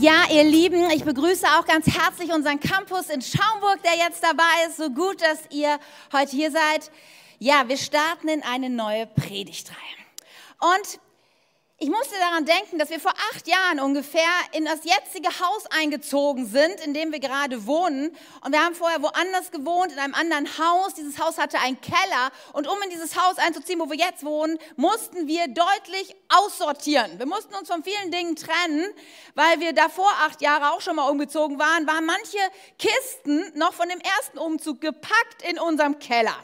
Ja, ihr Lieben, ich begrüße auch ganz herzlich unseren Campus in Schaumburg, der jetzt dabei ist. So gut, dass ihr heute hier seid. Ja, wir starten in eine neue Predigtreihe. Und ich musste daran denken, dass wir vor acht Jahren ungefähr in das jetzige Haus eingezogen sind, in dem wir gerade wohnen. Und wir haben vorher woanders gewohnt, in einem anderen Haus. Dieses Haus hatte einen Keller. Und um in dieses Haus einzuziehen, wo wir jetzt wohnen, mussten wir deutlich aussortieren. Wir mussten uns von vielen Dingen trennen, weil wir davor acht Jahre auch schon mal umgezogen waren, waren manche Kisten noch von dem ersten Umzug gepackt in unserem Keller.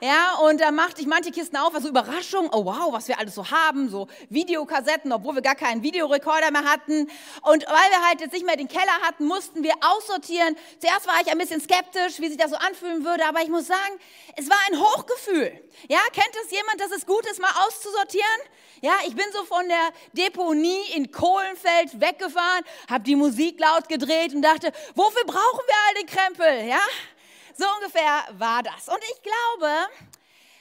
Ja, und da machte ich manche Kisten auf, also Überraschung, oh wow, was wir alles so haben, so Videokassetten, obwohl wir gar keinen Videorekorder mehr hatten. Und weil wir halt jetzt nicht mehr den Keller hatten, mussten wir aussortieren. Zuerst war ich ein bisschen skeptisch, wie sich das so anfühlen würde, aber ich muss sagen, es war ein Hochgefühl. Ja, kennt es jemand, dass es gut ist, mal auszusortieren? Ja, ich bin so von der Deponie in Kohlenfeld weggefahren, habe die Musik laut gedreht und dachte, wofür brauchen wir all den Krempel? Ja, so ungefähr war das. Und ich glaube,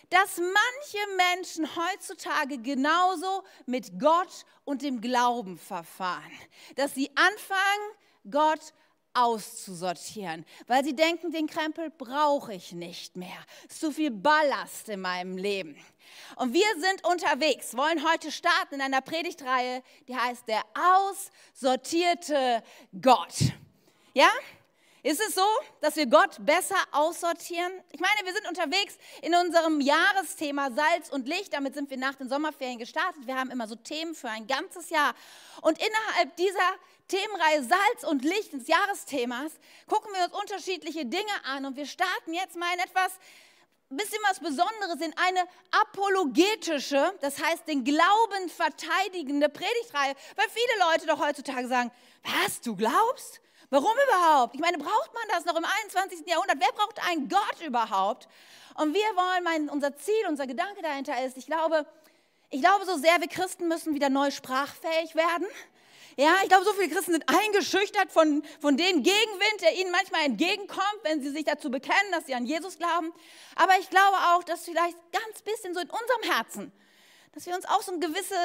dass manche Menschen heutzutage genauso mit Gott und dem Glauben verfahren. Dass sie anfangen, Gott auszusortieren, weil sie denken, den Krempel brauche ich nicht mehr. Zu viel Ballast in meinem Leben. Und wir sind unterwegs, wollen heute starten in einer Predigtreihe, die heißt der aussortierte Gott. Ja? Ist es so, dass wir Gott besser aussortieren? Ich meine, wir sind unterwegs in unserem Jahresthema Salz und Licht. Damit sind wir nach den Sommerferien gestartet. Wir haben immer so Themen für ein ganzes Jahr. Und innerhalb dieser Themenreihe Salz und Licht des Jahresthemas gucken wir uns unterschiedliche Dinge an. Und wir starten jetzt mal in etwas, bisschen was Besonderes, in eine apologetische, das heißt den Glauben verteidigende Predigtreihe. Weil viele Leute doch heutzutage sagen, was, du glaubst? Warum überhaupt? Ich meine, braucht man das noch im 21. Jahrhundert? Wer braucht einen Gott überhaupt? Und wir wollen, mein, unser Ziel, unser Gedanke dahinter ist, ich glaube, ich glaube so sehr, wir Christen müssen wieder neu sprachfähig werden. Ja, ich glaube, so viele Christen sind eingeschüchtert von, von dem Gegenwind, der ihnen manchmal entgegenkommt, wenn sie sich dazu bekennen, dass sie an Jesus glauben. Aber ich glaube auch, dass vielleicht ganz bisschen so in unserem Herzen, dass wir uns auch so eine gewisse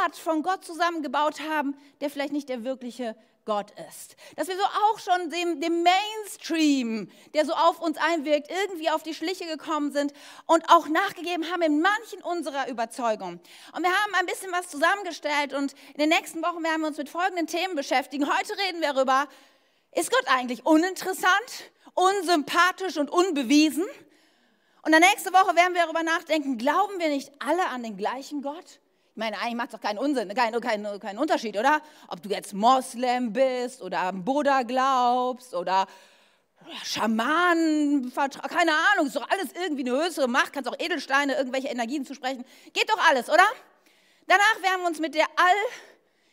Art von Gott zusammengebaut haben, der vielleicht nicht der wirkliche Gott ist. Dass wir so auch schon dem, dem, Mainstream, der so auf uns einwirkt, irgendwie auf die Schliche gekommen sind und auch nachgegeben haben in manchen unserer Überzeugungen. Und wir haben ein bisschen was zusammengestellt und in den nächsten Wochen werden wir uns mit folgenden Themen beschäftigen. Heute reden wir darüber, ist Gott eigentlich uninteressant, unsympathisch und unbewiesen? Und dann nächste Woche werden wir darüber nachdenken, glauben wir nicht alle an den gleichen Gott? Ich meine, eigentlich macht es doch keinen Unsinn, keinen, keinen, keinen Unterschied, oder? Ob du jetzt Moslem bist oder am Buddha glaubst oder Schamanen, keine Ahnung, ist doch alles irgendwie eine höhere Macht, kannst auch Edelsteine, irgendwelche Energien zusprechen. Geht doch alles, oder? Danach werden wir uns mit der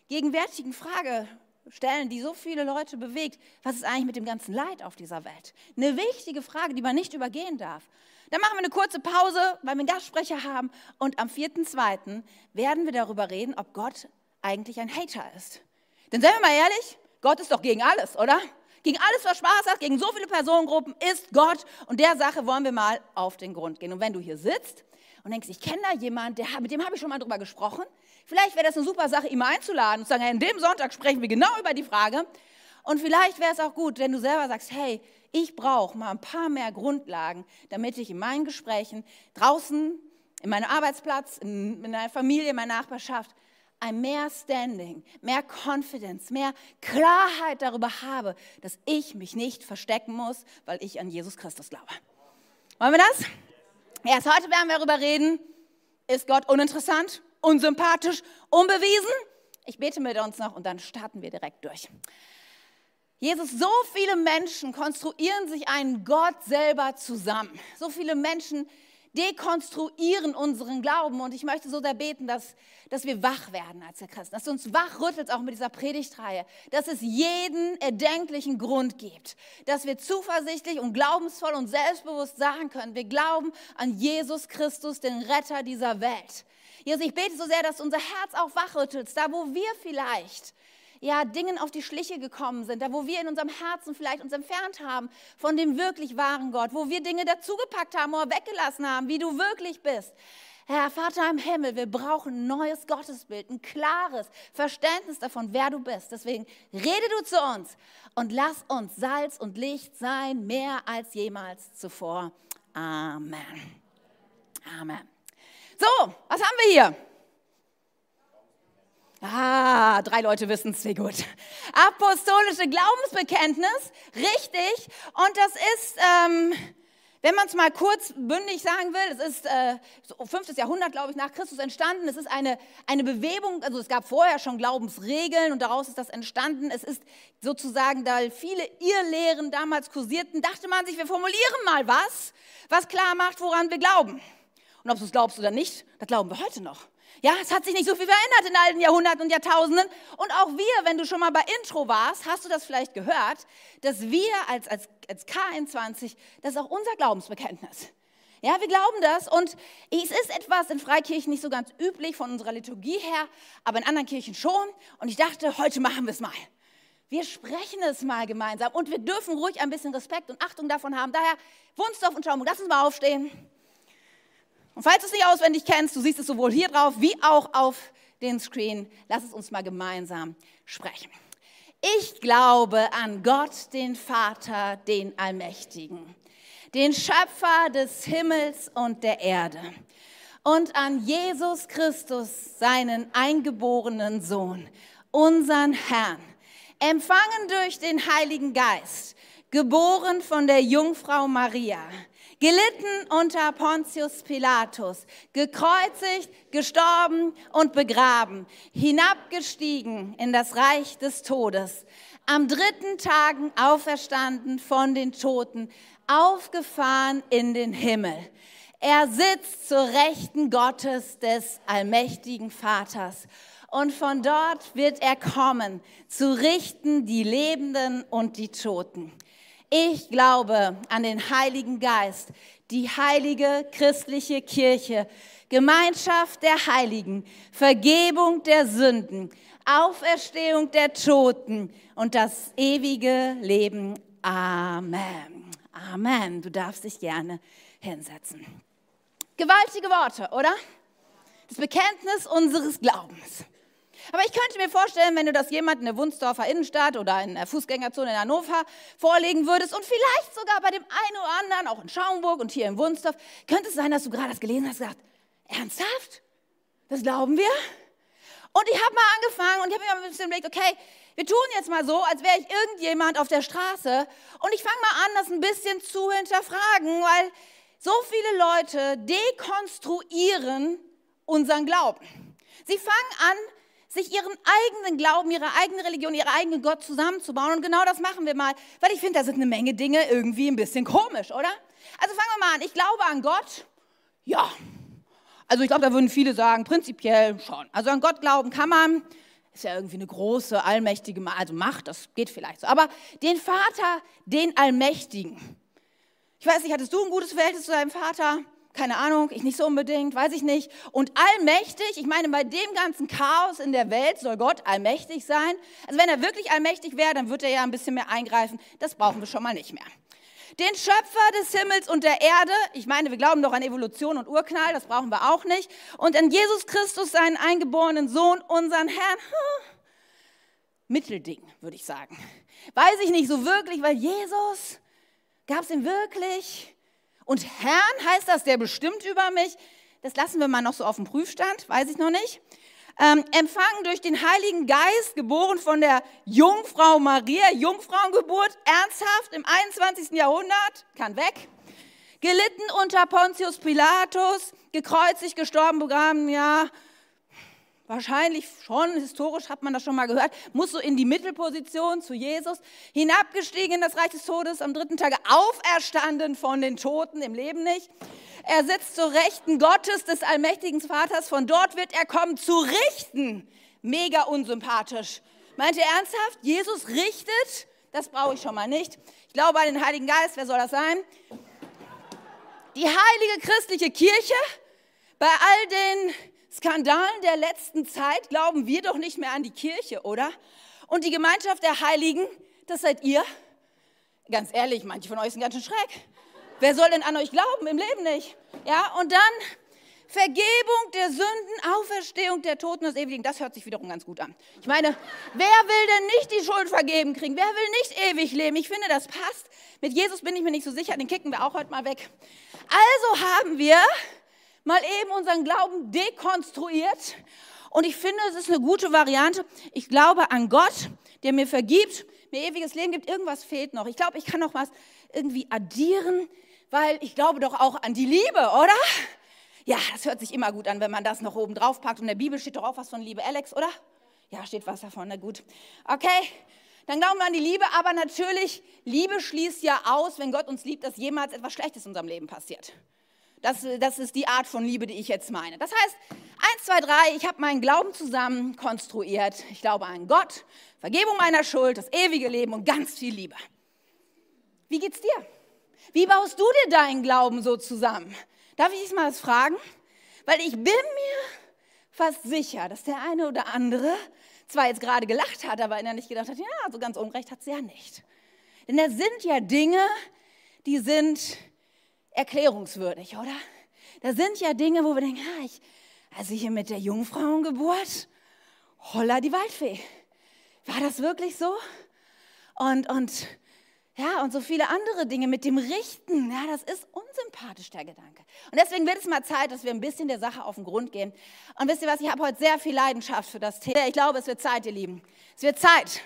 allgegenwärtigen Frage stellen, die so viele Leute bewegt. Was ist eigentlich mit dem ganzen Leid auf dieser Welt? Eine wichtige Frage, die man nicht übergehen darf. Dann machen wir eine kurze Pause, weil wir einen Gastsprecher haben. Und am 4.2. werden wir darüber reden, ob Gott eigentlich ein Hater ist. Denn seien wir mal ehrlich, Gott ist doch gegen alles, oder? Gegen alles, was Spaß hat, gegen so viele Personengruppen ist Gott. Und der Sache wollen wir mal auf den Grund gehen. Und wenn du hier sitzt und denkst, ich kenne da jemanden, mit dem habe ich schon mal drüber gesprochen, vielleicht wäre das eine super Sache, ihn einzuladen und zu sagen, in dem Sonntag sprechen wir genau über die Frage. Und vielleicht wäre es auch gut, wenn du selber sagst, hey, ich brauche mal ein paar mehr Grundlagen, damit ich in meinen Gesprächen draußen, in meinem Arbeitsplatz, in, meiner Familie, in meiner Nachbarschaft, ein mehr Standing, mehr Confidence, mehr Klarheit darüber habe, dass ich mich nicht verstecken muss, weil ich an Jesus Christus glaube. Wollen wir das? Erst heute werden wir darüber reden, ist Gott uninteressant, unsympathisch, unbewiesen? Ich bete mit uns noch und dann starten wir direkt durch. Jesus, so viele Menschen konstruieren sich einen Gott selber zusammen. So viele Menschen dekonstruieren unseren Glauben. Und ich möchte so sehr beten, dass, dass wir wach werden als der Christen, dass du uns wachrüttelst, auch mit dieser Predigtreihe, dass es jeden erdenklichen Grund gibt, dass wir zuversichtlich und glaubensvoll und selbstbewusst sagen können, wir glauben an Jesus Christus, den Retter dieser Welt. Jesus, ich bete so sehr, dass unser Herz auch wachrüttelst, da wo wir vielleicht ja, Dingen auf die Schliche gekommen sind, da wo wir in unserem Herzen vielleicht uns entfernt haben von dem wirklich wahren Gott, wo wir Dinge dazugepackt haben oder weggelassen haben, wie du wirklich bist. Herr Vater im Himmel, wir brauchen ein neues Gottesbild, ein klares Verständnis davon, wer du bist. Deswegen rede du zu uns und lass uns Salz und Licht sein, mehr als jemals zuvor. Amen. Amen. So, was haben wir hier? Ah, drei Leute wissen es, wie gut. Apostolische Glaubensbekenntnis, richtig. Und das ist, ähm, wenn man es mal kurz bündig sagen will, es ist äh, so 5. Jahrhundert, glaube ich, nach Christus entstanden. Es ist eine, eine Bewegung, also es gab vorher schon Glaubensregeln und daraus ist das entstanden. Es ist sozusagen, da viele Irrlehren damals kursierten, dachte man sich, wir formulieren mal was, was klar macht, woran wir glauben. Und ob du es glaubst oder nicht, das glauben wir heute noch. Ja, es hat sich nicht so viel verändert in alten Jahrhunderten und Jahrtausenden. Und auch wir, wenn du schon mal bei Intro warst, hast du das vielleicht gehört, dass wir als, als, als K21, das ist auch unser Glaubensbekenntnis. Ja, wir glauben das und es ist etwas in Freikirchen nicht so ganz üblich von unserer Liturgie her, aber in anderen Kirchen schon. Und ich dachte, heute machen wir es mal. Wir sprechen es mal gemeinsam und wir dürfen ruhig ein bisschen Respekt und Achtung davon haben. Daher, Wunsdorf und Schaumburg, lass uns mal aufstehen. Und falls du es nicht auswendig kennst, du siehst es sowohl hier drauf wie auch auf den Screen, lass es uns mal gemeinsam sprechen. Ich glaube an Gott, den Vater, den Allmächtigen, den Schöpfer des Himmels und der Erde und an Jesus Christus, seinen eingeborenen Sohn, unseren Herrn, empfangen durch den Heiligen Geist, geboren von der Jungfrau Maria gelitten unter Pontius Pilatus, gekreuzigt, gestorben und begraben, hinabgestiegen in das Reich des Todes, am dritten Tagen auferstanden von den Toten, aufgefahren in den Himmel. Er sitzt zur Rechten Gottes des allmächtigen Vaters. Und von dort wird er kommen, zu richten die Lebenden und die Toten. Ich glaube an den Heiligen Geist, die heilige christliche Kirche, Gemeinschaft der Heiligen, Vergebung der Sünden, Auferstehung der Toten und das ewige Leben. Amen. Amen. Du darfst dich gerne hinsetzen. Gewaltige Worte, oder? Das Bekenntnis unseres Glaubens. Aber ich könnte mir vorstellen, wenn du das jemand in der Wunsdorfer Innenstadt oder in der Fußgängerzone in Hannover vorlegen würdest und vielleicht sogar bei dem einen oder anderen, auch in Schaumburg und hier in Wunsdorf, könnte es sein, dass du gerade das gelesen hast und gesagt, ernsthaft? Das glauben wir? Und ich habe mal angefangen und ich habe mir ein bisschen überlegt, okay, wir tun jetzt mal so, als wäre ich irgendjemand auf der Straße und ich fange mal an, das ein bisschen zu hinterfragen, weil so viele Leute dekonstruieren unseren Glauben. Sie fangen an, sich ihren eigenen Glauben, ihre eigene Religion, ihren eigenen Gott zusammenzubauen. Und genau das machen wir mal, weil ich finde, da sind eine Menge Dinge irgendwie ein bisschen komisch, oder? Also fangen wir mal an. Ich glaube an Gott. Ja. Also ich glaube, da würden viele sagen, prinzipiell schon. Also an Gott glauben kann man. Ist ja irgendwie eine große, allmächtige also Macht, das geht vielleicht so. Aber den Vater, den Allmächtigen. Ich weiß nicht, hattest du ein gutes Verhältnis zu deinem Vater? Keine Ahnung, ich nicht so unbedingt, weiß ich nicht. Und allmächtig, ich meine, bei dem ganzen Chaos in der Welt soll Gott allmächtig sein. Also wenn er wirklich allmächtig wäre, dann würde er ja ein bisschen mehr eingreifen. Das brauchen wir schon mal nicht mehr. Den Schöpfer des Himmels und der Erde, ich meine, wir glauben doch an Evolution und Urknall, das brauchen wir auch nicht. Und an Jesus Christus, seinen eingeborenen Sohn, unseren Herrn. Mittelding, würde ich sagen. Weiß ich nicht so wirklich, weil Jesus, gab es ihn wirklich? Und Herrn heißt das, der bestimmt über mich. Das lassen wir mal noch so auf dem Prüfstand, weiß ich noch nicht. Ähm, empfangen durch den Heiligen Geist, geboren von der Jungfrau Maria, Jungfrauengeburt, ernsthaft im 21. Jahrhundert, kann weg. Gelitten unter Pontius Pilatus, gekreuzigt, gestorben, begraben, ja, wahrscheinlich schon, historisch hat man das schon mal gehört, muss so in die Mittelposition zu Jesus, hinabgestiegen in das Reich des Todes, am dritten Tage auferstanden von den Toten, im Leben nicht. Er sitzt zur Rechten Gottes, des allmächtigen Vaters, von dort wird er kommen zu richten. Mega unsympathisch. Meint ihr ernsthaft? Jesus richtet? Das brauche ich schon mal nicht. Ich glaube an den Heiligen Geist, wer soll das sein? Die heilige christliche Kirche, bei all den Skandalen der letzten Zeit glauben wir doch nicht mehr an die Kirche, oder? Und die Gemeinschaft der Heiligen, das seid ihr? Ganz ehrlich, manche von euch sind ganz schön schreck. Wer soll denn an euch glauben? Im Leben nicht. Ja, und dann Vergebung der Sünden, Auferstehung der Toten, das ewige Leben. Das hört sich wiederum ganz gut an. Ich meine, wer will denn nicht die Schuld vergeben kriegen? Wer will nicht ewig leben? Ich finde, das passt. Mit Jesus bin ich mir nicht so sicher, den kicken wir auch heute mal weg. Also haben wir mal eben unseren Glauben dekonstruiert. Und ich finde, es ist eine gute Variante. Ich glaube an Gott, der mir vergibt, mir ewiges Leben gibt. Irgendwas fehlt noch. Ich glaube, ich kann noch was irgendwie addieren, weil ich glaube doch auch an die Liebe, oder? Ja, das hört sich immer gut an, wenn man das noch oben drauf packt. Und in der Bibel steht doch auch was von Liebe, Alex, oder? Ja, steht was davon, na gut. Okay, dann glauben wir an die Liebe, aber natürlich, Liebe schließt ja aus, wenn Gott uns liebt, dass jemals etwas Schlechtes in unserem Leben passiert. Das, das ist die Art von Liebe, die ich jetzt meine. Das heißt, eins, zwei, drei, ich habe meinen Glauben zusammen konstruiert. Ich glaube an Gott, Vergebung meiner Schuld, das ewige Leben und ganz viel Liebe. Wie geht's dir? Wie baust du dir deinen Glauben so zusammen? Darf ich dich mal was fragen? Weil ich bin mir fast sicher, dass der eine oder andere zwar jetzt gerade gelacht hat, aber innerlich gedacht hat, ja, so ganz unrecht hat sie ja nicht. Denn da sind ja Dinge, die sind erklärungswürdig, oder? Da sind ja Dinge, wo wir denken, ja, ich, also hier mit der Jungfrauengeburt, holla die Waldfee. War das wirklich so? Und, und ja, und so viele andere Dinge mit dem Richten. Ja, das ist unsympathisch, der Gedanke. Und deswegen wird es mal Zeit, dass wir ein bisschen der Sache auf den Grund gehen. Und wisst ihr was, ich habe heute sehr viel Leidenschaft für das Thema. Ich glaube, es wird Zeit, ihr Lieben. Es wird Zeit,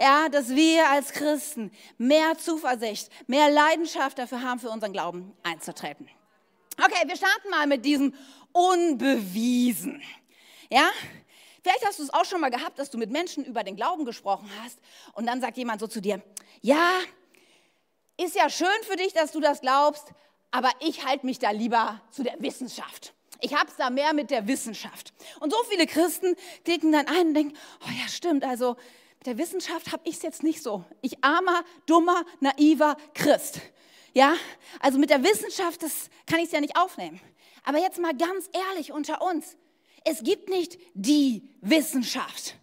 ja, dass wir als Christen mehr Zuversicht, mehr Leidenschaft dafür haben, für unseren Glauben einzutreten. Okay, wir starten mal mit diesem Unbewiesen. Ja, Vielleicht hast du es auch schon mal gehabt, dass du mit Menschen über den Glauben gesprochen hast und dann sagt jemand so zu dir, ja, ist ja schön für dich, dass du das glaubst, aber ich halte mich da lieber zu der Wissenschaft. Ich habe es da mehr mit der Wissenschaft. Und so viele Christen klicken dann ein und denken, oh ja, stimmt, also mit der Wissenschaft habe ich es jetzt nicht so. Ich armer, dummer, naiver Christ. Ja, also mit der Wissenschaft, das kann ich es ja nicht aufnehmen. Aber jetzt mal ganz ehrlich unter uns. Es gibt nicht die Wissenschaft.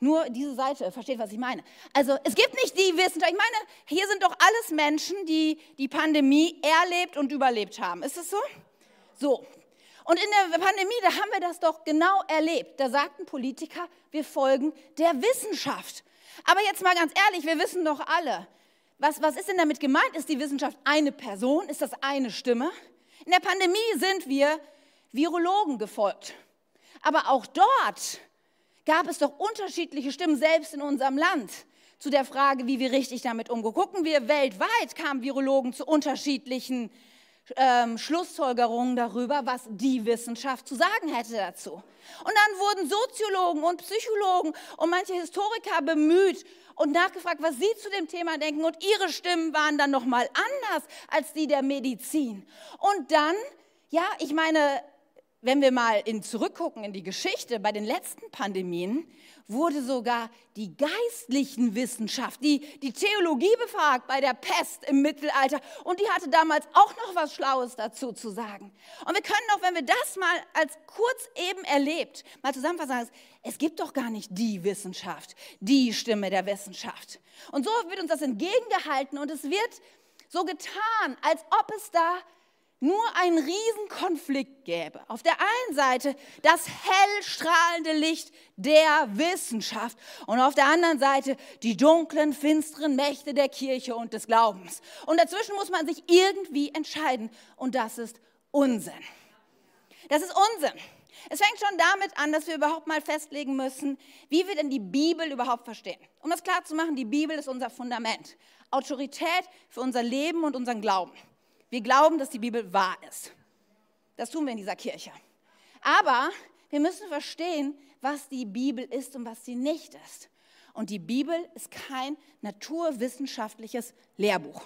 Nur diese Seite, versteht, was ich meine. Also es gibt nicht die Wissenschaft. Ich meine, hier sind doch alles Menschen, die die Pandemie erlebt und überlebt haben. Ist es so? So. Und in der Pandemie, da haben wir das doch genau erlebt. Da sagten Politiker, wir folgen der Wissenschaft. Aber jetzt mal ganz ehrlich, wir wissen doch alle, was, was ist denn damit gemeint? Ist die Wissenschaft eine Person? Ist das eine Stimme? In der Pandemie sind wir Virologen gefolgt. Aber auch dort gab es doch unterschiedliche Stimmen, selbst in unserem Land, zu der Frage, wie wir richtig damit umgehen. Gucken wir weltweit, kamen Virologen zu unterschiedlichen ähm, Schlussfolgerungen darüber, was die Wissenschaft zu sagen hätte dazu. Und dann wurden Soziologen und Psychologen und manche Historiker bemüht und nachgefragt, was sie zu dem Thema denken. Und ihre Stimmen waren dann noch mal anders als die der Medizin. Und dann, ja, ich meine, wenn wir mal in, zurückgucken in die Geschichte, bei den letzten Pandemien wurde sogar die geistlichen Wissenschaft, die, die Theologie befragt bei der Pest im Mittelalter und die hatte damals auch noch was Schlaues dazu zu sagen. Und wir können auch, wenn wir das mal als kurz eben erlebt, mal zusammenfassen, es gibt doch gar nicht die Wissenschaft, die Stimme der Wissenschaft. Und so wird uns das entgegengehalten und es wird so getan, als ob es da nur einen Riesenkonflikt gäbe. Auf der einen Seite das hell strahlende Licht der Wissenschaft und auf der anderen Seite die dunklen, finsteren Mächte der Kirche und des Glaubens. Und dazwischen muss man sich irgendwie entscheiden und das ist Unsinn. Das ist Unsinn. Es fängt schon damit an, dass wir überhaupt mal festlegen müssen, wie wir denn die Bibel überhaupt verstehen. Um das klar zu machen, die Bibel ist unser Fundament. Autorität für unser Leben und unseren Glauben. Wir glauben, dass die Bibel wahr ist. Das tun wir in dieser Kirche. Aber wir müssen verstehen, was die Bibel ist und was sie nicht ist. Und die Bibel ist kein naturwissenschaftliches Lehrbuch.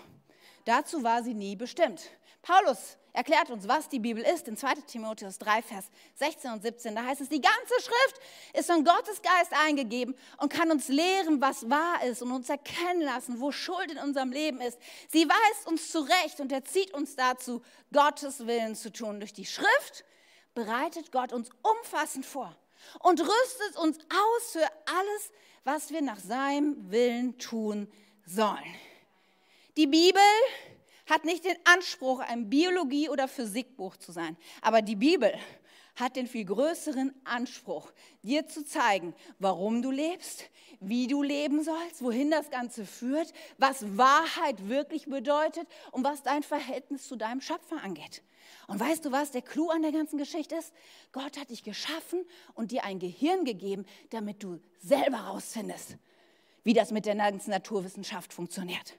Dazu war sie nie bestimmt. Paulus erklärt uns, was die Bibel ist, in 2 Timotheus 3, Vers 16 und 17. Da heißt es, die ganze Schrift ist von Gottes Geist eingegeben und kann uns lehren, was wahr ist und uns erkennen lassen, wo Schuld in unserem Leben ist. Sie weist uns zurecht und erzieht uns dazu, Gottes Willen zu tun. Durch die Schrift bereitet Gott uns umfassend vor und rüstet uns aus für alles, was wir nach seinem Willen tun sollen. Die Bibel hat nicht den Anspruch, ein Biologie- oder Physikbuch zu sein. Aber die Bibel hat den viel größeren Anspruch, dir zu zeigen, warum du lebst, wie du leben sollst, wohin das Ganze führt, was Wahrheit wirklich bedeutet und was dein Verhältnis zu deinem Schöpfer angeht. Und weißt du, was der Clou an der ganzen Geschichte ist? Gott hat dich geschaffen und dir ein Gehirn gegeben, damit du selber rausfindest, wie das mit der ganzen Naturwissenschaft funktioniert.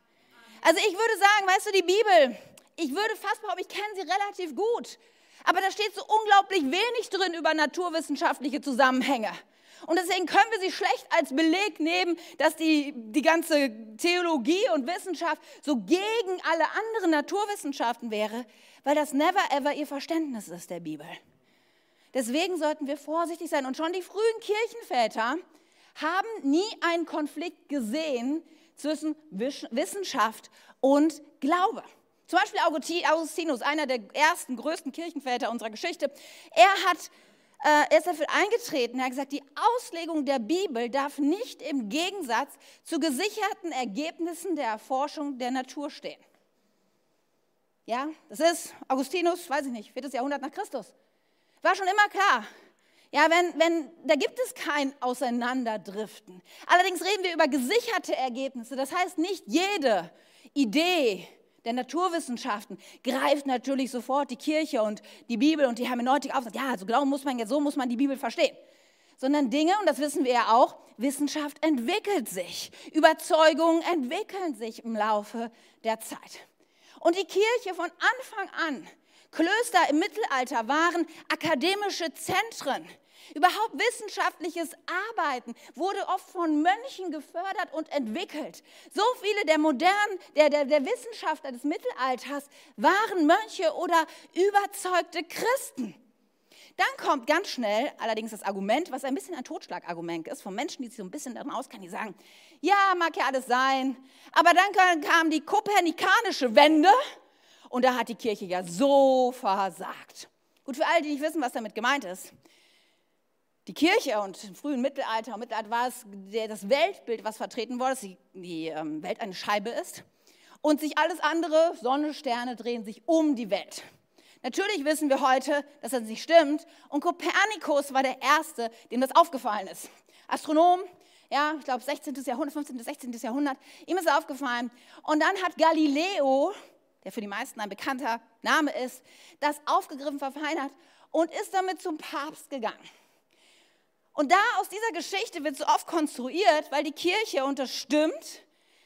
Also ich würde sagen, weißt du, die Bibel, ich würde fast behaupten, ich kenne sie relativ gut. Aber da steht so unglaublich wenig drin über naturwissenschaftliche Zusammenhänge. Und deswegen können wir sie schlecht als Beleg nehmen, dass die, die ganze Theologie und Wissenschaft so gegen alle anderen Naturwissenschaften wäre, weil das never ever ihr Verständnis ist der Bibel. Deswegen sollten wir vorsichtig sein. Und schon die frühen Kirchenväter haben nie einen Konflikt gesehen zwischen Wissenschaft und Glaube. Zum Beispiel Augustinus, einer der ersten, größten Kirchenväter unserer Geschichte, er hat äh, er ist dafür eingetreten. Er hat gesagt, die Auslegung der Bibel darf nicht im Gegensatz zu gesicherten Ergebnissen der Erforschung der Natur stehen. Ja, das ist Augustinus, weiß ich nicht, 4. Jahrhundert nach Christus. War schon immer klar. Ja, wenn, wenn, da gibt es kein Auseinanderdriften. Allerdings reden wir über gesicherte Ergebnisse. Das heißt, nicht jede Idee, der Naturwissenschaften greift natürlich sofort die Kirche und die Bibel und die Hermeneutik auf und sagt, ja, also glauben muss man jetzt, so muss man die Bibel verstehen. Sondern Dinge, und das wissen wir ja auch, Wissenschaft entwickelt sich. Überzeugungen entwickeln sich im Laufe der Zeit. Und die Kirche von Anfang an, Klöster im Mittelalter waren akademische Zentren Überhaupt wissenschaftliches Arbeiten wurde oft von Mönchen gefördert und entwickelt. So viele der modernen, der, der, der Wissenschaftler des Mittelalters waren Mönche oder überzeugte Christen. Dann kommt ganz schnell allerdings das Argument, was ein bisschen ein Totschlagargument ist, von Menschen, die sich so ein bisschen darin auskennen, die sagen, ja, mag ja alles sein, aber dann kam die kopernikanische Wende und da hat die Kirche ja so versagt. Gut, für alle, die nicht wissen, was damit gemeint ist. Die Kirche und im frühen Mittelalter, im Mittelalter war es das Weltbild, was vertreten wurde, dass die, ähm, Welt eine Scheibe ist und sich alles andere, Sonne, Sterne, drehen sich um die Welt. Natürlich wissen wir heute, dass das nicht stimmt und Kopernikus war der Erste, dem das aufgefallen ist. Astronom, ja, ich glaube 16. Jahrhundert, 15. 16. Jahrhundert, ihm ist aufgefallen. Und dann hat Galileo, der für die meisten ein bekannter Name ist, das aufgegriffen, verfeinert und ist damit zum Papst gegangen. Und da aus dieser Geschichte wird so oft konstruiert, weil die Kirche unterstimmt.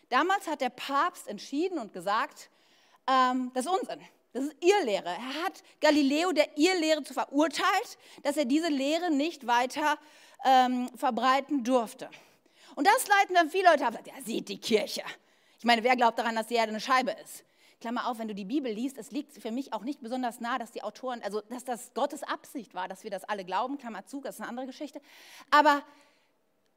Damals hat der Papst entschieden und gesagt, ähm, das ist Unsinn. Das ist Irrlehre. Er hat Galileo der Irrlehre zu verurteilt, dass er diese Lehre nicht weiter ähm, verbreiten durfte. Und das leiten dann viele Leute ab. Ja, sieht die Kirche. Ich meine, wer glaubt daran, dass die Erde eine Scheibe ist? Klammer auf, wenn du die Bibel liest, es liegt für mich auch nicht besonders nah, dass die Autoren, also dass das Gottes Absicht war, dass wir das alle glauben, Klammer zu, das ist eine andere Geschichte. Aber,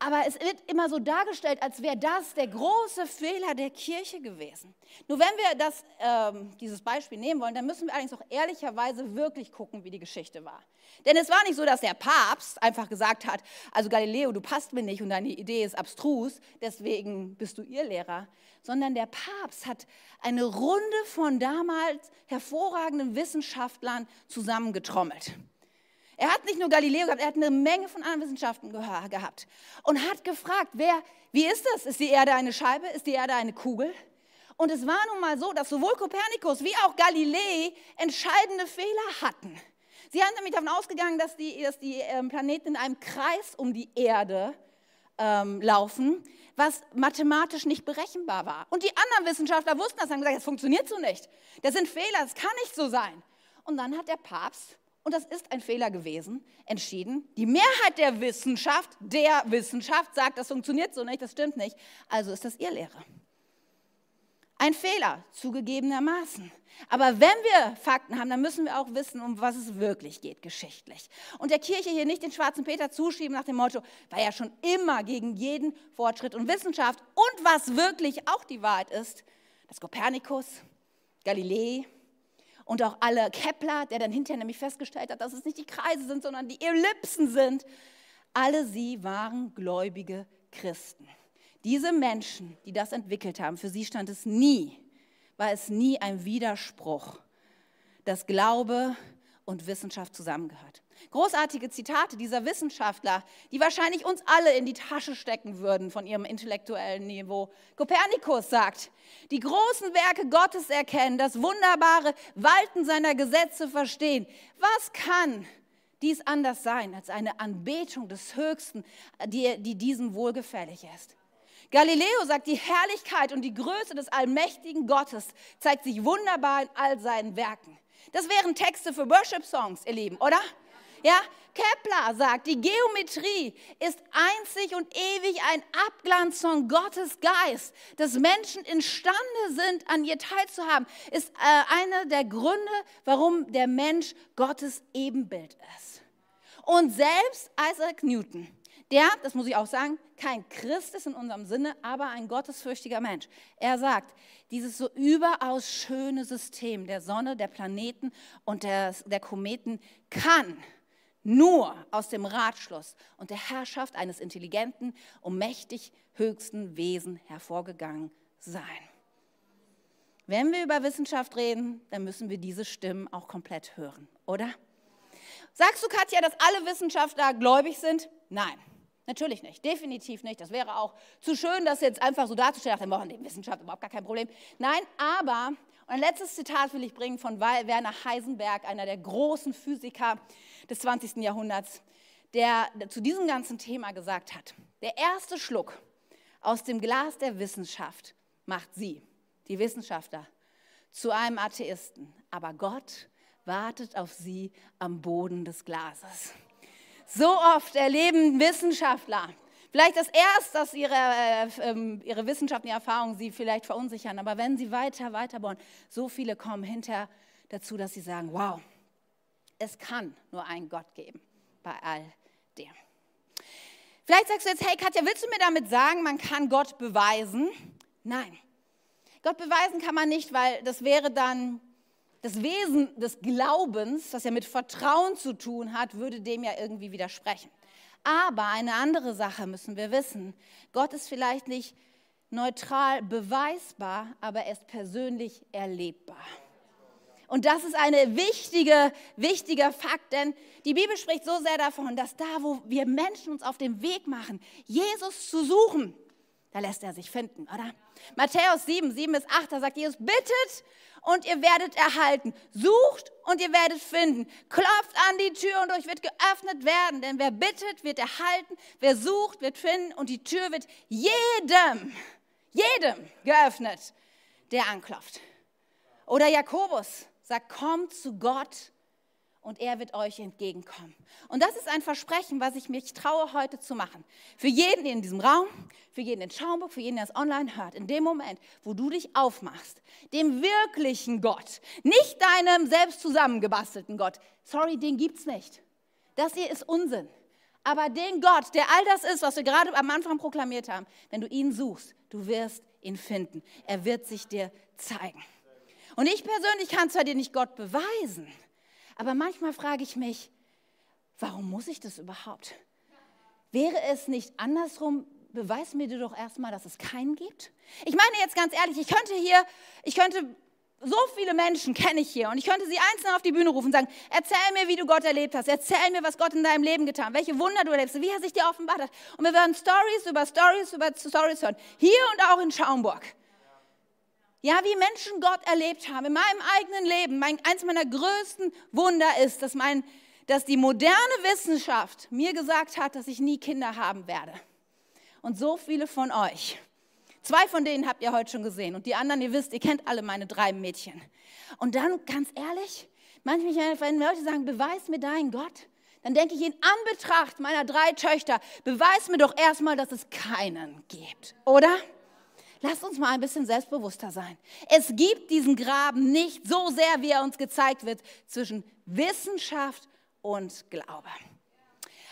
aber es wird immer so dargestellt, als wäre das der große Fehler der Kirche gewesen. Nur wenn wir das, ähm, dieses Beispiel nehmen wollen, dann müssen wir allerdings auch ehrlicherweise wirklich gucken, wie die Geschichte war. Denn es war nicht so, dass der Papst einfach gesagt hat, also Galileo, du passt mir nicht und deine Idee ist abstrus, deswegen bist du ihr Lehrer, sondern der Papst hat eine Runde von damals hervorragenden Wissenschaftlern zusammengetrommelt. Er hat nicht nur Galileo gehabt, er hat eine Menge von anderen Wissenschaften gehabt und hat gefragt, wer, wie ist das? Ist die Erde eine Scheibe? Ist die Erde eine Kugel? Und es war nun mal so, dass sowohl Kopernikus wie auch Galilei entscheidende Fehler hatten. Sie haben nämlich davon ausgegangen, dass die, dass die ähm, Planeten in einem Kreis um die Erde ähm, laufen, was mathematisch nicht berechenbar war. Und die anderen Wissenschaftler wussten das, haben gesagt, das funktioniert so nicht. Das sind Fehler, das kann nicht so sein. Und dann hat der Papst, und das ist ein Fehler gewesen, entschieden, die Mehrheit der Wissenschaft, der Wissenschaft sagt, das funktioniert so nicht, das stimmt nicht. Also ist das ihr Lehre. Ein Fehler, zugegebenermaßen. Aber wenn wir Fakten haben, dann müssen wir auch wissen, um was es wirklich geht, geschichtlich. Und der Kirche hier nicht den schwarzen Peter zuschieben nach dem Motto, war ja schon immer gegen jeden Fortschritt und Wissenschaft. Und was wirklich auch die Wahrheit ist, dass Kopernikus, Galilei und auch alle Kepler, der dann hinterher nämlich festgestellt hat, dass es nicht die Kreise sind, sondern die Ellipsen sind, alle sie waren gläubige Christen. Diese Menschen, die das entwickelt haben, für sie stand es nie war es nie ein Widerspruch, dass Glaube und Wissenschaft zusammengehört. Großartige Zitate dieser Wissenschaftler, die wahrscheinlich uns alle in die Tasche stecken würden von ihrem intellektuellen Niveau. Kopernikus sagt, die großen Werke Gottes erkennen, das wunderbare Walten seiner Gesetze verstehen. Was kann dies anders sein als eine Anbetung des Höchsten, die, die diesem wohlgefällig ist? Galileo sagt, die Herrlichkeit und die Größe des allmächtigen Gottes zeigt sich wunderbar in all seinen Werken. Das wären Texte für Worship-Songs, ihr Lieben, oder? Ja, Kepler sagt, die Geometrie ist einzig und ewig ein Abglanz von Gottes Geist. Dass Menschen imstande sind, an ihr teilzuhaben, ist äh, einer der Gründe, warum der Mensch Gottes Ebenbild ist. Und selbst Isaac Newton, der, das muss ich auch sagen, kein Christ ist in unserem Sinne, aber ein gottesfürchtiger Mensch. Er sagt, dieses so überaus schöne System der Sonne, der Planeten und der, der Kometen kann nur aus dem Ratschluss und der Herrschaft eines intelligenten und mächtig höchsten Wesen hervorgegangen sein. Wenn wir über Wissenschaft reden, dann müssen wir diese Stimmen auch komplett hören, oder? Sagst du, Katja, dass alle Wissenschaftler gläubig sind? Nein, natürlich nicht, definitiv nicht. Das wäre auch zu schön, das jetzt einfach so darzustellen. Ach, dann die Wissenschaft überhaupt gar kein Problem. Nein, aber und ein letztes Zitat will ich bringen von Werner Heisenberg, einer der großen Physiker des 20. Jahrhunderts, der zu diesem ganzen Thema gesagt hat, der erste Schluck aus dem Glas der Wissenschaft macht sie, die Wissenschaftler, zu einem Atheisten. Aber Gott wartet auf sie am Boden des Glases. So oft erleben Wissenschaftler, Vielleicht das erst, dass ihre, äh, ähm, ihre Wissenschaft und Erfahrungen sie vielleicht verunsichern, aber wenn sie weiter, weiter bauen, so viele kommen hinterher dazu, dass sie sagen, wow, es kann nur einen Gott geben bei all dem. Vielleicht sagst du jetzt, hey Katja, willst du mir damit sagen, man kann Gott beweisen? Nein. Gott beweisen kann man nicht, weil das wäre dann das Wesen des Glaubens, was ja mit Vertrauen zu tun hat, würde dem ja irgendwie widersprechen. Aber eine andere Sache müssen wir wissen. Gott ist vielleicht nicht neutral beweisbar, aber er ist persönlich erlebbar. Und das ist ein wichtige, wichtiger Fakt, denn die Bibel spricht so sehr davon, dass da, wo wir Menschen uns auf den Weg machen, Jesus zu suchen, da lässt er sich finden, oder? Matthäus 7, 7 bis 8, da sagt Jesus, bittet und ihr werdet erhalten. Sucht und ihr werdet finden. Klopft an die Tür und euch wird geöffnet werden. Denn wer bittet, wird erhalten. Wer sucht, wird finden. Und die Tür wird jedem, jedem geöffnet, der anklopft. Oder Jakobus sagt, kommt zu Gott und er wird euch entgegenkommen. Und das ist ein Versprechen, was ich mich traue heute zu machen. Für jeden in diesem Raum, für jeden in Schaumburg, für jeden, der es online hört. In dem Moment, wo du dich aufmachst, dem wirklichen Gott, nicht deinem selbst zusammengebastelten Gott. Sorry, den gibt's nicht. Das hier ist Unsinn. Aber den Gott, der all das ist, was wir gerade am Anfang proklamiert haben, wenn du ihn suchst, du wirst ihn finden. Er wird sich dir zeigen. Und ich persönlich kann zwar dir nicht Gott beweisen, aber manchmal frage ich mich, warum muss ich das überhaupt? Wäre es nicht andersrum, beweis mir doch erstmal, dass es keinen gibt? Ich meine jetzt ganz ehrlich, ich könnte hier, ich könnte so viele Menschen kenne ich hier und ich könnte sie einzeln auf die Bühne rufen und sagen, erzähl mir, wie du Gott erlebt hast, erzähl mir, was Gott in deinem Leben getan hat, welche Wunder du erlebst, wie er sich dir offenbart hat. Und wir werden Stories über Stories über Stories hören, hier und auch in Schaumburg. Ja, wie Menschen Gott erlebt haben. In meinem eigenen Leben, mein, eins meiner größten Wunder ist, dass, mein, dass die moderne Wissenschaft mir gesagt hat, dass ich nie Kinder haben werde. Und so viele von euch. Zwei von denen habt ihr heute schon gesehen. Und die anderen, ihr wisst, ihr kennt alle meine drei Mädchen. Und dann, ganz ehrlich, manchmal, wenn Leute sagen, beweis mir deinen Gott, dann denke ich in Anbetracht meiner drei Töchter, beweis mir doch erstmal, dass es keinen gibt. Oder? Lasst uns mal ein bisschen selbstbewusster sein. Es gibt diesen Graben nicht so sehr, wie er uns gezeigt wird, zwischen Wissenschaft und Glaube.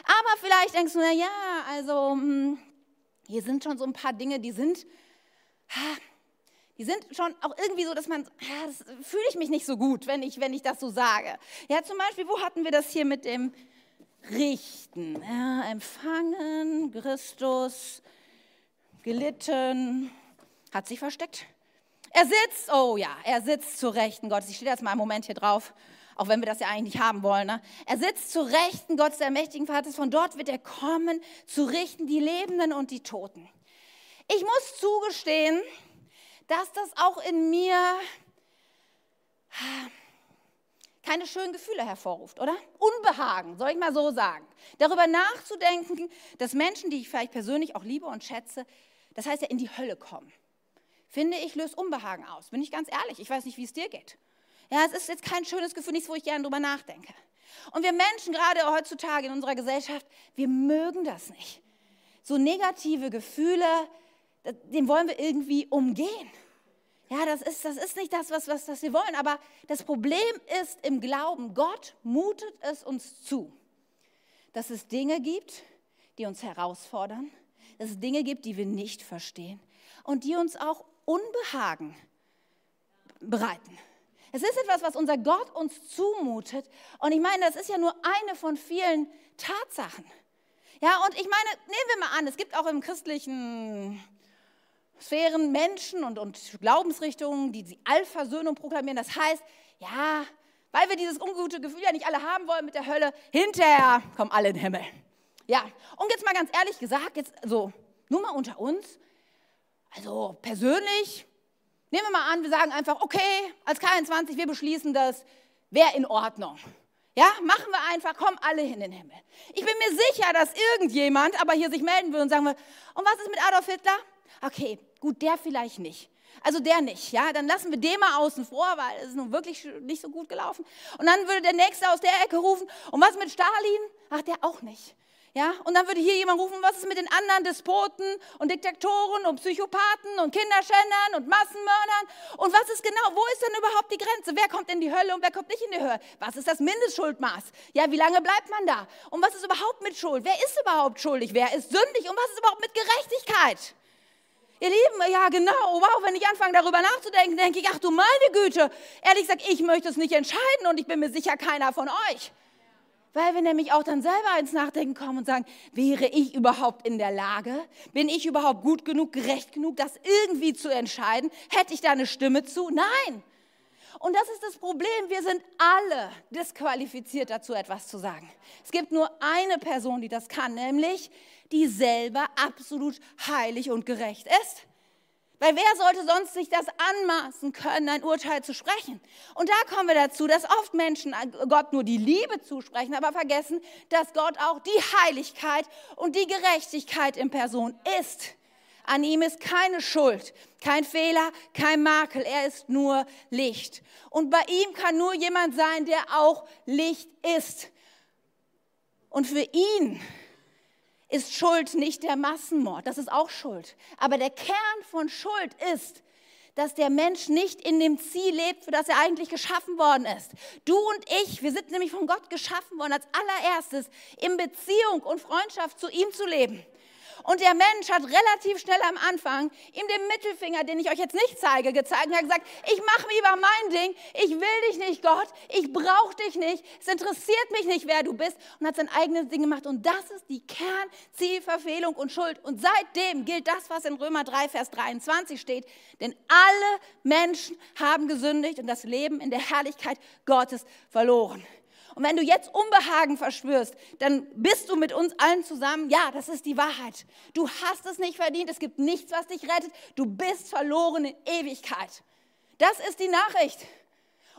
Aber vielleicht denkst du, na ja, also hm, hier sind schon so ein paar Dinge, die sind, die sind schon auch irgendwie so, dass man, das fühle ich mich nicht so gut, wenn ich, wenn ich das so sage. Ja, zum Beispiel, wo hatten wir das hier mit dem Richten? Ja, empfangen, Christus, gelitten, hat sich versteckt. Er sitzt, oh ja, er sitzt zu Rechten Gottes. Ich stehe jetzt mal einen Moment hier drauf, auch wenn wir das ja eigentlich nicht haben wollen. Ne? Er sitzt zu Rechten Gottes, der mächtigen Vaters. Von dort wird er kommen, zu richten die Lebenden und die Toten. Ich muss zugestehen, dass das auch in mir keine schönen Gefühle hervorruft, oder? Unbehagen, soll ich mal so sagen. Darüber nachzudenken, dass Menschen, die ich vielleicht persönlich auch liebe und schätze, das heißt ja in die Hölle kommen, finde ich, löst Unbehagen aus. Bin ich ganz ehrlich, ich weiß nicht, wie es dir geht. Ja, es ist jetzt kein schönes Gefühl, nichts, wo ich gerne drüber nachdenke. Und wir Menschen, gerade heutzutage in unserer Gesellschaft, wir mögen das nicht. So negative Gefühle, dem wollen wir irgendwie umgehen. Ja, das ist, das ist nicht das, was, was, was wir wollen. Aber das Problem ist im Glauben, Gott mutet es uns zu, dass es Dinge gibt, die uns herausfordern, dass es Dinge gibt, die wir nicht verstehen und die uns auch Unbehagen bereiten. Es ist etwas, was unser Gott uns zumutet. Und ich meine, das ist ja nur eine von vielen Tatsachen. Ja, und ich meine, nehmen wir mal an, es gibt auch im christlichen Sphären Menschen und, und Glaubensrichtungen, die die Allversöhnung proklamieren. Das heißt, ja, weil wir dieses ungute Gefühl ja nicht alle haben wollen mit der Hölle, hinterher kommen alle in den Himmel. Ja, und jetzt mal ganz ehrlich gesagt, jetzt so, nur mal unter uns, also persönlich, nehmen wir mal an, wir sagen einfach, okay, als K21, wir beschließen das, wäre in Ordnung. Ja, machen wir einfach, kommen alle in den Himmel. Ich bin mir sicher, dass irgendjemand aber hier sich melden will und sagen will, und was ist mit Adolf Hitler? Okay, Gut, der vielleicht nicht. Also der nicht, ja, dann lassen wir den mal außen vor, weil es ist nun wirklich nicht so gut gelaufen. Und dann würde der Nächste aus der Ecke rufen, und was mit Stalin? Ach, der auch nicht. Ja, und dann würde hier jemand rufen, was ist mit den anderen Despoten und Diktatoren und Psychopathen und Kinderschändern und Massenmördern? Und was ist genau, wo ist denn überhaupt die Grenze? Wer kommt in die Hölle und wer kommt nicht in die Hölle? Was ist das Mindestschuldmaß? Ja, wie lange bleibt man da? Und was ist überhaupt mit Schuld? Wer ist überhaupt schuldig? Wer ist sündig? Und was ist überhaupt mit Gerechtigkeit? Ihr Lieben, ja genau, wow, wenn ich anfange darüber nachzudenken, denke ich, ach du meine Güte, ehrlich gesagt, ich möchte es nicht entscheiden und ich bin mir sicher keiner von euch. Weil wir nämlich auch dann selber ins Nachdenken kommen und sagen, wäre ich überhaupt in der Lage? Bin ich überhaupt gut genug, gerecht genug, das irgendwie zu entscheiden? Hätte ich da eine Stimme zu? Nein. Und das ist das Problem, wir sind alle disqualifiziert dazu, etwas zu sagen. Es gibt nur eine Person, die das kann, nämlich die selber absolut heilig und gerecht ist. Weil wer sollte sonst sich das anmaßen können, ein Urteil zu sprechen? Und da kommen wir dazu, dass oft Menschen Gott nur die Liebe zusprechen, aber vergessen, dass Gott auch die Heiligkeit und die Gerechtigkeit in Person ist. An ihm ist keine Schuld, kein Fehler, kein Makel. Er ist nur Licht. Und bei ihm kann nur jemand sein, der auch Licht ist. Und für ihn ist Schuld nicht der Massenmord, das ist auch Schuld. Aber der Kern von Schuld ist, dass der Mensch nicht in dem Ziel lebt, für das er eigentlich geschaffen worden ist. Du und ich, wir sind nämlich von Gott geschaffen worden, als allererstes in Beziehung und Freundschaft zu ihm zu leben. Und der Mensch hat relativ schnell am Anfang ihm den Mittelfinger, den ich euch jetzt nicht zeige, gezeigt und hat gesagt, ich mache lieber mein Ding, ich will dich nicht, Gott, ich brauche dich nicht, es interessiert mich nicht, wer du bist und hat sein eigenes Ding gemacht. Und das ist die Kernzielverfehlung und Schuld. Und seitdem gilt das, was in Römer 3, Vers 23 steht, denn alle Menschen haben gesündigt und das Leben in der Herrlichkeit Gottes verloren. Und wenn du jetzt Unbehagen verspürst, dann bist du mit uns allen zusammen. Ja, das ist die Wahrheit. Du hast es nicht verdient. Es gibt nichts, was dich rettet. Du bist verloren in Ewigkeit. Das ist die Nachricht.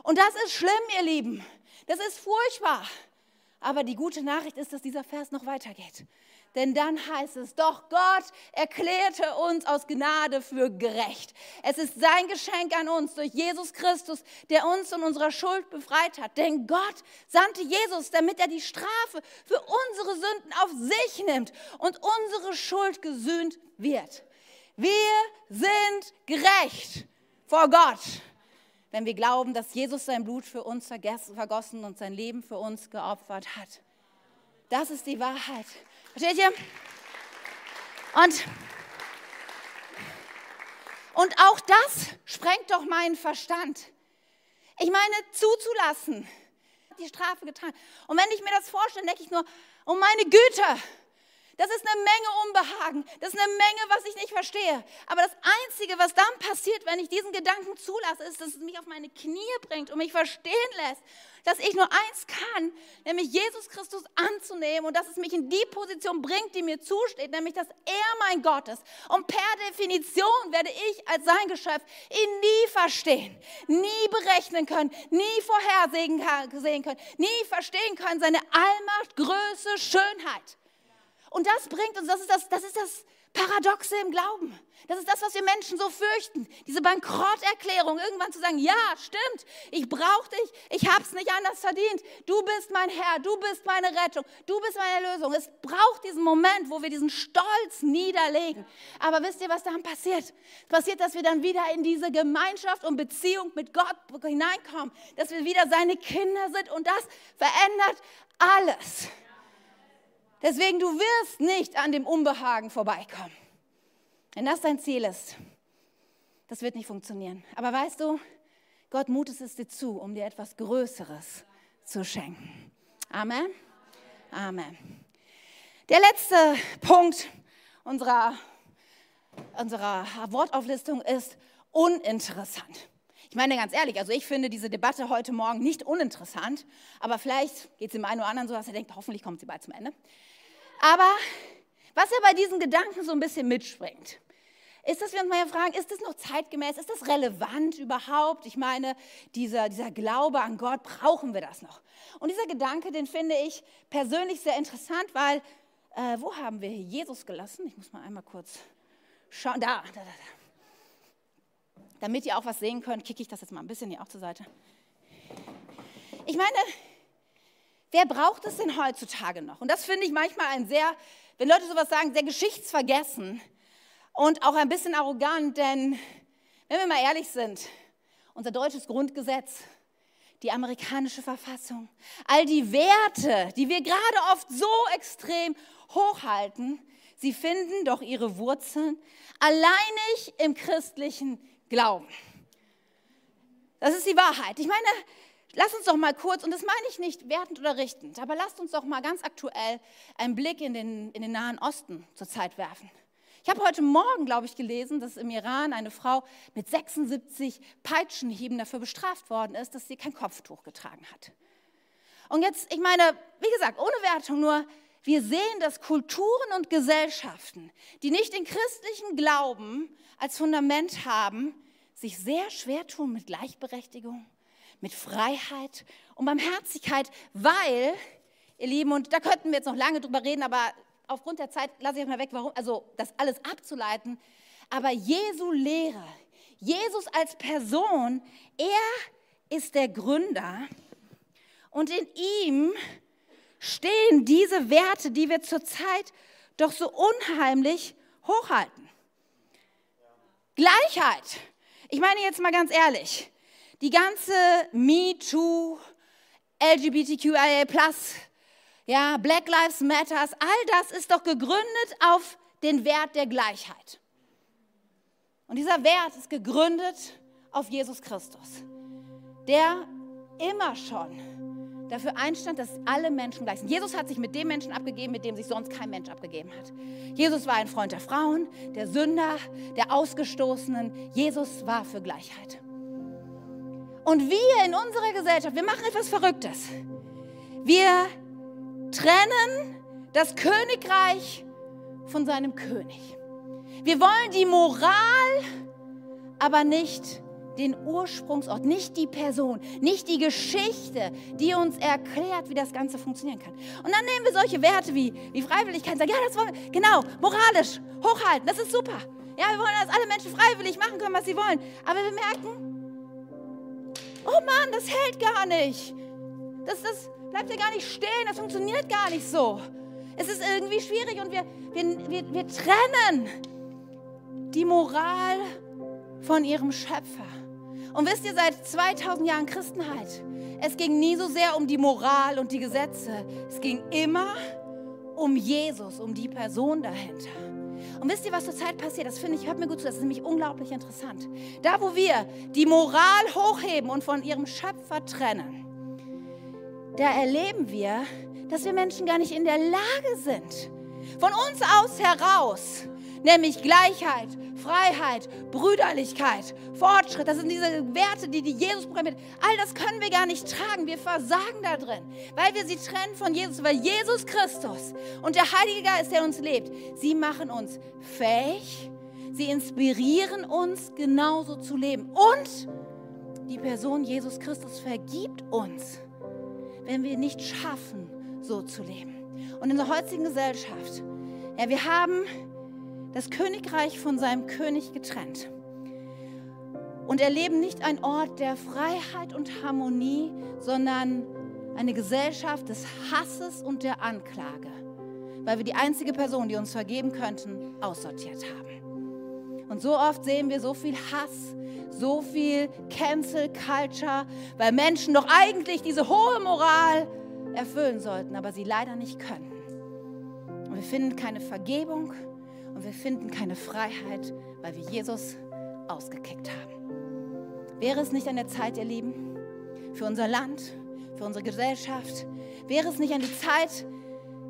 Und das ist schlimm, ihr Lieben. Das ist furchtbar. Aber die gute Nachricht ist, dass dieser Vers noch weitergeht. Denn dann heißt es, doch Gott erklärte uns aus Gnade für gerecht. Es ist sein Geschenk an uns durch Jesus Christus, der uns von unserer Schuld befreit hat. Denn Gott sandte Jesus, damit er die Strafe für unsere Sünden auf sich nimmt und unsere Schuld gesühnt wird. Wir sind gerecht vor Gott, wenn wir glauben, dass Jesus sein Blut für uns vergossen und sein Leben für uns geopfert hat. Das ist die Wahrheit. Versteht ihr? Und, und auch das sprengt doch meinen Verstand. Ich meine, zuzulassen, die Strafe getan. Und wenn ich mir das vorstelle, denke ich nur, oh meine Güte, Das ist eine Menge Unbehagen. Das ist eine Menge, was ich nicht verstehe. Aber das Einzige, was dann passiert, wenn ich diesen Gedanken zulasse, ist, dass es mich auf meine Knie bringt und mich verstehen lässt, dass ich nur eins kann, nämlich Jesus Christus anzunehmen und dass es mich in die Position bringt, die mir zusteht, nämlich dass er mein Gott ist. Und per Definition werde ich als sein Geschöpf ihn nie verstehen, nie berechnen können, nie vorhersehen können, nie verstehen können, seine Allmacht, Größe, Schönheit. Und das bringt uns, das ist das, das ist das Paradoxe im Glauben. Das ist das, was wir Menschen so fürchten. Diese Bankrotterklärung, irgendwann zu sagen, ja, stimmt, ich brauche dich, ich habe es nicht anders verdient. Du bist mein Herr, du bist meine Rettung, du bist meine Lösung. Es braucht diesen Moment, wo wir diesen Stolz niederlegen. Aber wisst ihr, was dann passiert? Es passiert, dass wir dann wieder in diese Gemeinschaft und Beziehung mit Gott hineinkommen, dass wir wieder seine Kinder sind und das verändert alles. Deswegen, du wirst nicht an dem Unbehagen vorbeikommen. Wenn das dein Ziel ist, das wird nicht funktionieren. Aber weißt du, Gott mutet es dir zu, um dir etwas Größeres zu schenken. Amen. Amen. Der letzte Punkt unserer, unserer Wortauflistung ist uninteressant. Ich meine ganz ehrlich, also ich finde diese Debatte heute Morgen nicht uninteressant, aber vielleicht geht es dem einen oder anderen so, dass er denkt, hoffentlich kommt sie bald zum Ende. Aber was ja bei diesen Gedanken so ein bisschen mitspringt, ist, dass wir uns mal fragen, ist das noch zeitgemäß? Ist das relevant überhaupt? Ich meine, dieser, dieser Glaube an Gott, brauchen wir das noch? Und dieser Gedanke, den finde ich persönlich sehr interessant, weil, äh, wo haben wir hier Jesus gelassen? Ich muss mal einmal kurz schauen. Da, da, da, da. Damit ihr auch was sehen könnt, kicke ich das jetzt mal ein bisschen hier auch zur Seite. Ich meine, Wer braucht es denn heutzutage noch? Und das finde ich manchmal ein sehr, wenn Leute sowas sagen, sehr geschichtsvergessen und auch ein bisschen arrogant, denn wenn wir mal ehrlich sind, unser deutsches Grundgesetz, die amerikanische Verfassung, all die Werte, die wir gerade oft so extrem hochhalten, sie finden doch ihre Wurzeln alleinig im christlichen Glauben. Das ist die Wahrheit. Ich meine, Lass uns doch mal kurz, und das meine ich nicht wertend oder richtend, aber lasst uns doch mal ganz aktuell einen Blick in den, in den Nahen Osten zurzeit werfen. Ich habe heute Morgen, glaube ich, gelesen, dass im Iran eine Frau mit 76 Peitschenhieben dafür bestraft worden ist, dass sie kein Kopftuch getragen hat. Und jetzt, ich meine, wie gesagt, ohne Wertung, nur wir sehen, dass Kulturen und Gesellschaften, die nicht den christlichen Glauben als Fundament haben, sich sehr schwer tun mit Gleichberechtigung, mit Freiheit und Barmherzigkeit, weil, ihr Lieben, und da könnten wir jetzt noch lange drüber reden, aber aufgrund der Zeit lasse ich euch mal weg, warum, also das alles abzuleiten, aber Jesu Lehre, Jesus als Person, er ist der Gründer und in ihm stehen diese Werte, die wir zurzeit doch so unheimlich hochhalten. Gleichheit. Ich meine jetzt mal ganz ehrlich, die ganze MeToo, LGBTQIA+, ja, Black Lives Matters, all das ist doch gegründet auf den Wert der Gleichheit. Und dieser Wert ist gegründet auf Jesus Christus, der immer schon dafür einstand, dass alle Menschen gleich sind. Jesus hat sich mit dem Menschen abgegeben, mit dem sich sonst kein Mensch abgegeben hat. Jesus war ein Freund der Frauen, der Sünder, der Ausgestoßenen. Jesus war für Gleichheit. Und wir in unserer Gesellschaft, wir machen etwas Verrücktes. Wir trennen das Königreich von seinem König. Wir wollen die Moral, aber nicht den Ursprungsort, nicht die Person, nicht die Geschichte, die uns erklärt, wie das Ganze funktionieren kann. Und dann nehmen wir solche Werte wie, wie Freiwilligkeit und sagen, ja, das wollen wir, genau, moralisch, hochhalten, das ist super. Ja, wir wollen, dass alle Menschen freiwillig machen können, was sie wollen. Aber wir merken, oh Mann, das hält gar nicht. Das, das bleibt ja gar nicht stehen, das funktioniert gar nicht so. Es ist irgendwie schwierig und wir, wir, wir, wir trennen die Moral von ihrem Schöpfer. Und wisst ihr, seit 2000 Jahren Christenheit, es ging nie so sehr um die Moral und die Gesetze. Es ging immer um Jesus, um die Person dahinter. Und wisst ihr, was zurzeit passiert? Das finde ich, hört mir gut zu, das ist nämlich unglaublich interessant. Da, wo wir die Moral hochheben und von ihrem Schöpfer trennen, da erleben wir, dass wir Menschen gar nicht in der Lage sind, Von uns aus heraus, nämlich Gleichheit, Freiheit, Brüderlichkeit, Fortschritt. Das sind diese Werte, die, die Jesus programmiert. All das können wir gar nicht tragen. Wir versagen da drin, weil wir sie trennen von Jesus, weil Jesus Christus und der Heilige Geist, der uns lebt, sie machen uns fähig, sie inspirieren uns, genauso zu leben. Und die Person Jesus Christus vergibt uns, wenn wir nicht schaffen, so zu leben. Und in der heutigen Gesellschaft, ja, wir haben das Königreich von seinem König getrennt und erleben nicht einen Ort der Freiheit und Harmonie, sondern eine Gesellschaft des Hasses und der Anklage, weil wir die einzige Person, die uns vergeben könnten, aussortiert haben. Und so oft sehen wir so viel Hass, so viel Cancel Culture, weil Menschen doch eigentlich diese hohe Moral erfüllen sollten, aber sie leider nicht können. Und wir finden keine Vergebung und wir finden keine Freiheit, weil wir Jesus ausgekickt haben. Wäre es nicht an der Zeit, ihr Lieben, für unser Land, für unsere Gesellschaft, wäre es nicht an die Zeit,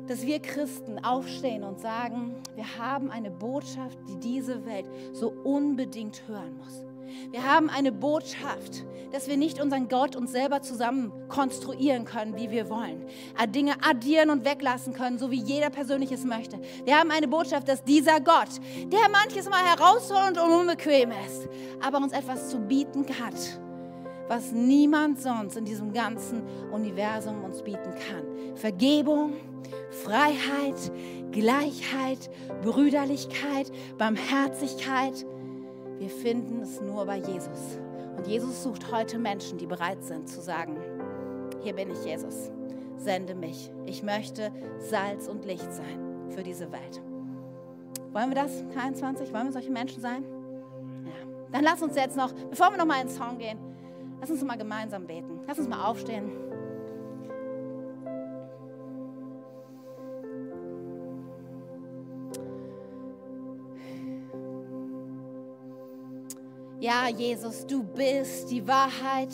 dass wir Christen aufstehen und sagen, wir haben eine Botschaft, die diese Welt so unbedingt hören muss. Wir haben eine Botschaft, dass wir nicht unseren Gott uns selber zusammen konstruieren können, wie wir wollen. Dinge addieren und weglassen können, so wie jeder persönlich es möchte. Wir haben eine Botschaft, dass dieser Gott, der manches Mal herausfordernd und unbequem ist, aber uns etwas zu bieten hat, was niemand sonst in diesem ganzen Universum uns bieten kann. Vergebung, Freiheit, Gleichheit, Brüderlichkeit, Barmherzigkeit, wir finden es nur bei Jesus. Und Jesus sucht heute Menschen, die bereit sind zu sagen, hier bin ich Jesus, sende mich. Ich möchte Salz und Licht sein für diese Welt. Wollen wir das, 23? Wollen wir solche Menschen sein? Ja. Dann lass uns jetzt noch, bevor wir noch mal ins Song gehen, lass uns mal gemeinsam beten. Lass uns mal aufstehen. Ja, Jesus, du bist die Wahrheit,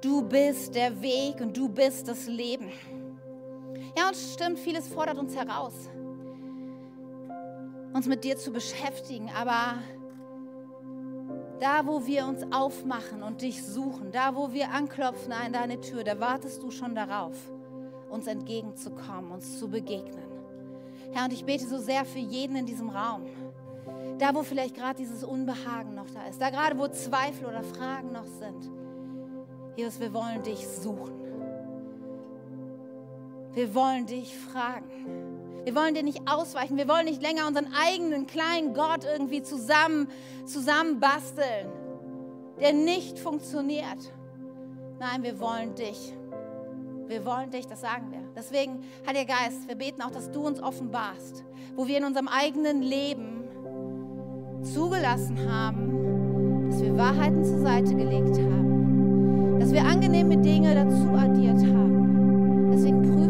du bist der Weg und du bist das Leben. Ja, und stimmt, vieles fordert uns heraus, uns mit dir zu beschäftigen, aber da, wo wir uns aufmachen und dich suchen, da, wo wir anklopfen an deine Tür, da wartest du schon darauf, uns entgegenzukommen, uns zu begegnen. Herr, und ich bete so sehr für jeden in diesem Raum da, wo vielleicht gerade dieses Unbehagen noch da ist, da gerade, wo Zweifel oder Fragen noch sind. Jesus, wir wollen dich suchen. Wir wollen dich fragen. Wir wollen dir nicht ausweichen. Wir wollen nicht länger unseren eigenen kleinen Gott irgendwie zusammen, zusammen basteln, der nicht funktioniert. Nein, wir wollen dich. Wir wollen dich, das sagen wir. Deswegen, Heiliger Geist, wir beten auch, dass du uns offenbarst, wo wir in unserem eigenen Leben zugelassen haben, dass wir Wahrheiten zur Seite gelegt haben, dass wir angenehme Dinge dazu addiert haben. Deswegen prüfen